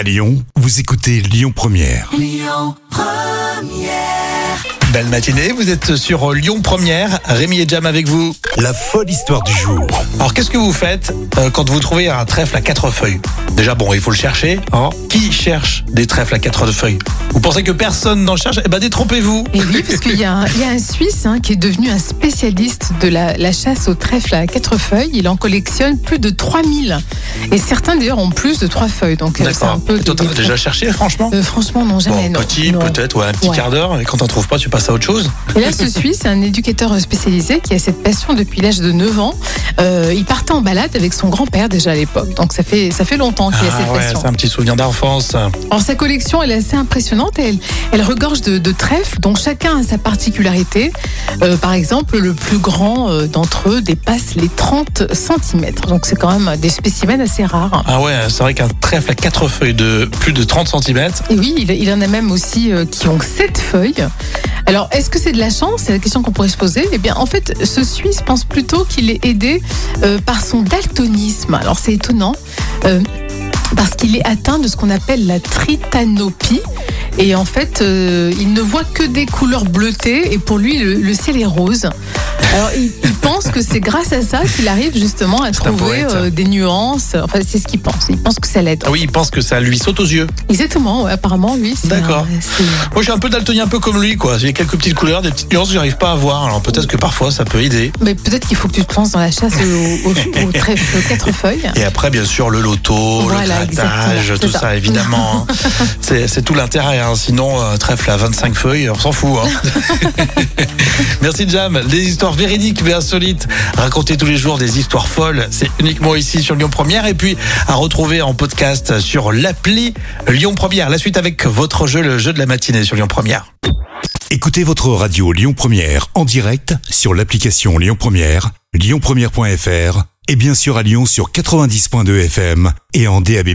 À Lyon, vous écoutez Lyon Première. Belle matinée, vous êtes sur Lyon Première, Rémi et Jam avec vous. La folle histoire du jour. Alors qu'est-ce que vous faites euh, quand vous trouvez un trèfle à quatre feuilles? Déjà bon, il faut le chercher. hein. Qui cherche des trèfles à quatre feuilles? Vous pensez que personne n'en cherche? Eh ben détrompez-vous. Et oui, parce qu'il y, a un- il y a un Suisse hein, qui est devenu un spécialiste de la, la chasse au trèfle à quatre feuilles. Il en collectionne plus de 3000. Et certains d'ailleurs ont plus de trois feuilles. Donc euh, c'est un D'accord. peu. Toi, de- t'en as déjà cherché franchement Euh, franchement, non, jamais. Bon, non. petit, peut-être, ouais, un petit Ouais. quart d'heure, et quand t'en trouves pas, tu passes à autre chose. Et là, ce Suisse, c'est un éducateur spécialisé qui a cette passion depuis l'âge de 9 ans. Euh, il partait en balade avec son grand-père déjà à l'époque. Donc ça fait, ça fait longtemps qu'il a cette Ah ouais, passion. c'est un petit souvenir d'enfance. Alors sa collection, elle est assez impressionnante. Elle, elle regorge de, de trèfles, dont chacun a sa particularité. Euh, par exemple, le plus grand euh, d'entre eux dépasse les 30 cm. Donc c'est quand même des spécimens assez rares. Ah ouais, c'est vrai qu'un trèfle à quatre feuilles de plus de 30 cm, Et oui, il, il en a même aussi qui ont 7 feuilles. Alors, est-ce que c'est de la chance? C'est la question qu'on pourrait se poser. Eh bien, en fait, ce Suisse pense plutôt qu'il est aidé euh, par son daltonisme. Alors, c'est étonnant. euh, parce qu'il est atteint de ce qu'on appelle la tritanopie. Et en fait, euh, il ne voit que des couleurs bleutées et pour lui, le, le ciel est rose. Alors, il, il pense que c'est grâce à ça qu'il arrive justement à trouver poète. euh, des nuances. Enfin, c'est ce qu'il pense. Il pense que ça l'aide. ah oui, il pense que ça lui saute aux yeux. Exactement, ouais, apparemment, lui. c'est D'accord. un- c'est- Moi, suis un peu daltonien, un peu comme lui, quoi. J'ai quelques petites couleurs, des petites nuances que j'arrive pas à voir. Alors peut-être que parfois ça peut aider. Mais peut-être qu'il faut que tu te lances dans la chasse au, au, au trèfle quatre feuilles. Et après, bien sûr, le loto, Voilà, le grattage, exactement, tout c'est ça, ça. évidemment. hein. c'est c'est tout l'intérêt. hein. Sinon, euh, trèfle à 25 feuilles, on s'en fout. hein. Merci, Jam. Des histoires véridiques mais insolites. Raconter tous les jours des histoires folles. C'est uniquement ici sur Lyon Première. Et puis, à retrouver en podcast sur l'appli Lyon Première. La suite avec votre jeu, le jeu de la matinée sur Lyon Première. Écoutez votre radio Lyon Première en direct sur l'application Lyon Première, lyonpremière.fr et bien sûr à Lyon sur 90.2 FM et en DAB+.